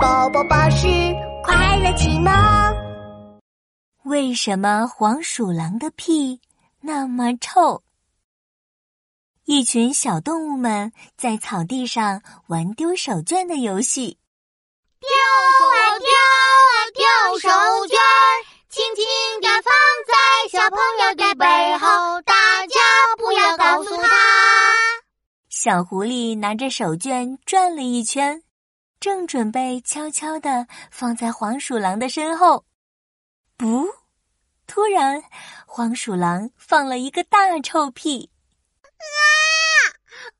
宝宝巴士快乐启蒙。为什么黄鼠狼的屁那么臭？一群小动物们在草地上玩丢手绢的游戏。丢啊丢啊丢手绢儿，轻轻地放在小朋友的背后，大家不要告诉他。小狐狸拿着手绢转了一圈。正准备悄悄的放在黄鼠狼的身后，不，突然，黄鼠狼放了一个大臭屁。啊，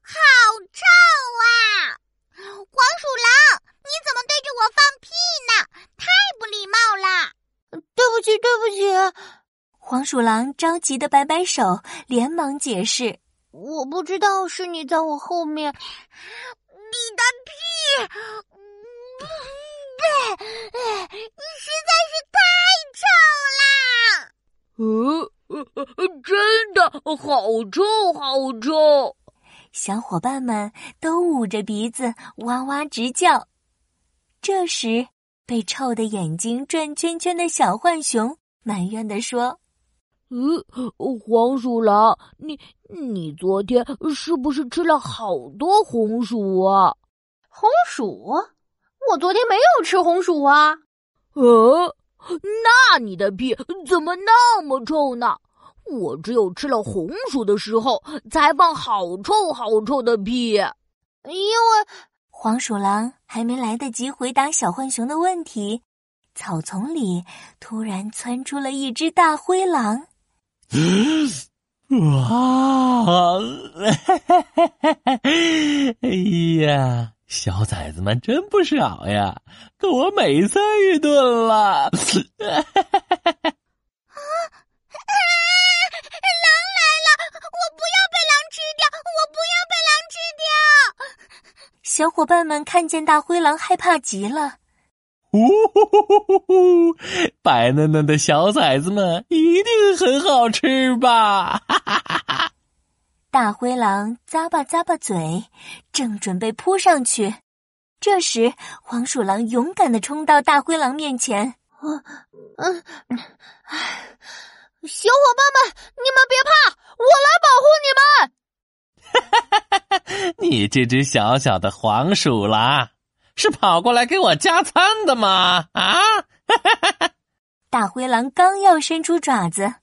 好臭啊！黄鼠狼，你怎么对着我放屁呢？太不礼貌了！对不起，对不起。黄鼠狼着急的摆摆手，连忙解释：“我不知道是你在我后面。”你的屁，你实在是太臭啦！呃，真的好臭，好臭！小伙伴们都捂着鼻子哇哇直叫。这时，被臭的眼睛转圈圈的小浣熊埋怨地说。嗯，黄鼠狼，你你昨天是不是吃了好多红薯啊？红薯？我昨天没有吃红薯啊。呃，那你的屁怎么那么臭呢？我只有吃了红薯的时候才放好臭好臭的屁。因为黄鼠狼还没来得及回答小浣熊的问题，草丛里突然窜出了一只大灰狼。哇！哎呀，小崽子们真不少呀，够我美餐一顿了。啊！狼来了！我不要被狼吃掉！我不要被狼吃掉！小伙伴们看见大灰狼，害怕极了。呜呼呼呼呼！白嫩嫩的小崽子们一定很好吃吧？哈哈！大灰狼咂巴咂巴嘴，正准备扑上去，这时黄鼠狼勇敢的冲到大灰狼面前。嗯嗯，小伙伴们，你们别怕，我来保护你们！哈哈哈哈哈！你这只小小的黄鼠狼。是跑过来给我加餐的吗？啊！大灰狼刚要伸出爪子，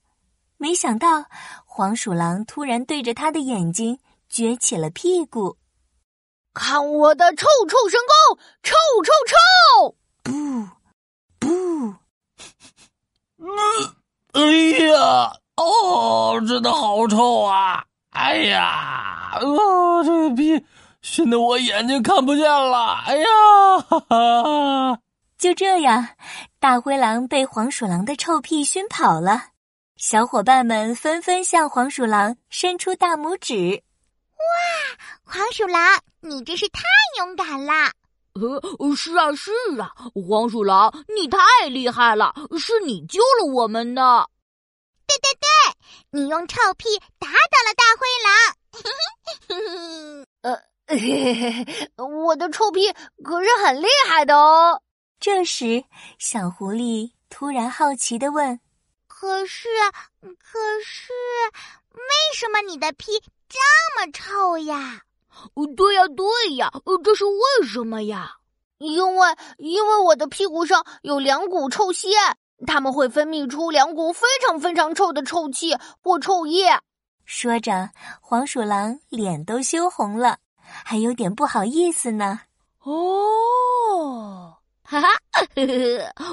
没想到黄鼠狼突然对着他的眼睛撅起了屁股。看我的臭臭神功，臭臭臭！不不，嗯，哎呀，哦，真的好臭啊！哎呀，啊，这个屁！熏得我眼睛看不见了！哎呀，哈哈！就这样，大灰狼被黄鼠狼的臭屁熏跑了。小伙伴们纷纷向黄鼠狼伸出大拇指。哇，黄鼠狼，你真是太勇敢了！呃，是啊，是啊，黄鼠狼，你太厉害了，是你救了我们呢。对对对，你用臭屁打倒了大灰狼。呃。嘿嘿嘿，我的臭屁可是很厉害的哦。这时，小狐狸突然好奇的问：“可是，可是，为什么你的屁这么臭呀？”“对呀，对呀，这是为什么呀？”“因为，因为我的屁股上有两股臭腺，它们会分泌出两股非常非常臭的臭气或臭液。”说着，黄鼠狼脸都羞红了。还有点不好意思呢。哦，哈哈，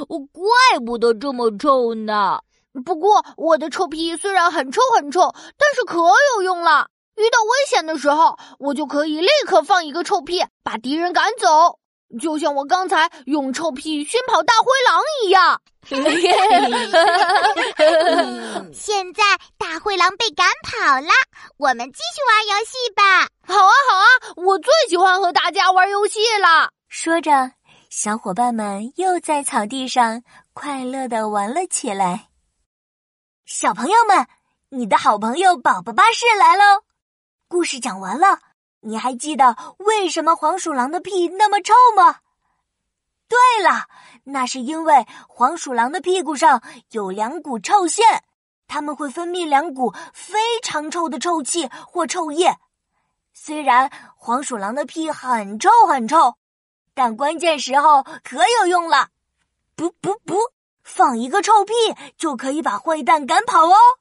我怪不得这么臭呢。不过我的臭屁虽然很臭很臭，但是可有用了。遇到危险的时候，我就可以立刻放一个臭屁，把敌人赶走。就像我刚才用臭屁熏跑大灰狼一样。现在大灰狼被赶跑了，我们继续玩游戏吧。好啊，好啊，我最喜欢和大家玩游戏了。说着，小伙伴们又在草地上快乐的玩了起来。小朋友们，你的好朋友宝宝巴士来喽！故事讲完了。你还记得为什么黄鼠狼的屁那么臭吗？对了那是因为黄鼠狼的屁股上有两股臭腺，它们会分泌两股非常臭的臭气或臭液。虽然黄鼠狼的屁很臭很臭，但关键时候可有用了。不不不，放一个臭屁就可以把坏蛋赶跑哦。